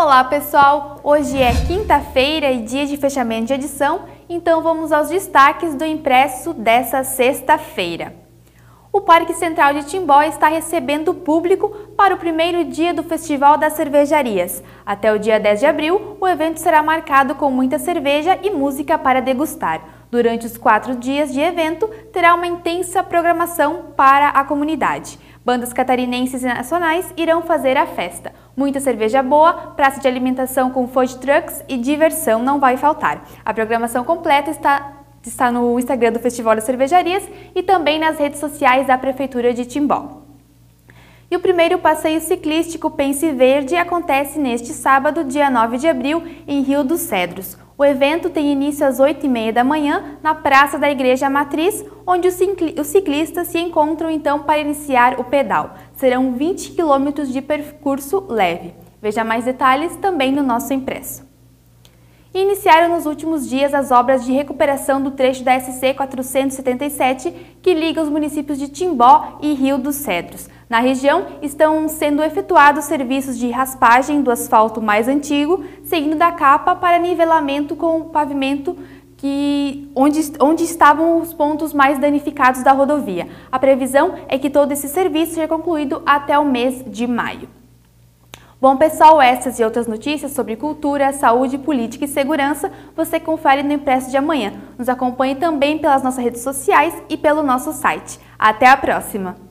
Olá pessoal, hoje é quinta-feira e dia de fechamento de edição, então vamos aos destaques do impresso dessa sexta-feira. O Parque Central de Timbó está recebendo público para o primeiro dia do Festival das Cervejarias. Até o dia 10 de abril, o evento será marcado com muita cerveja e música para degustar. Durante os quatro dias de evento, terá uma intensa programação para a comunidade. Bandas catarinenses e nacionais irão fazer a festa. Muita cerveja boa, praça de alimentação com food trucks e diversão não vai faltar. A programação completa está está no Instagram do Festival das Cervejarias e também nas redes sociais da Prefeitura de Timbó. E o primeiro passeio ciclístico Pense Verde acontece neste sábado, dia 9 de abril, em Rio dos Cedros. O evento tem início às 8h30 da manhã na Praça da Igreja Matriz, onde os ciclistas se encontram então para iniciar o pedal. Serão 20 quilômetros de percurso leve. Veja mais detalhes também no nosso impresso iniciaram nos últimos dias as obras de recuperação do trecho da SC 477 que liga os municípios de Timbó e Rio dos Cedros. Na região estão sendo efetuados serviços de raspagem do asfalto mais antigo, seguindo da capa para nivelamento com o pavimento que, onde, onde estavam os pontos mais danificados da rodovia. A previsão é que todo esse serviço seja concluído até o mês de maio. Bom, pessoal, essas e outras notícias sobre cultura, saúde, política e segurança você confere no Impresso de amanhã. Nos acompanhe também pelas nossas redes sociais e pelo nosso site. Até a próxima!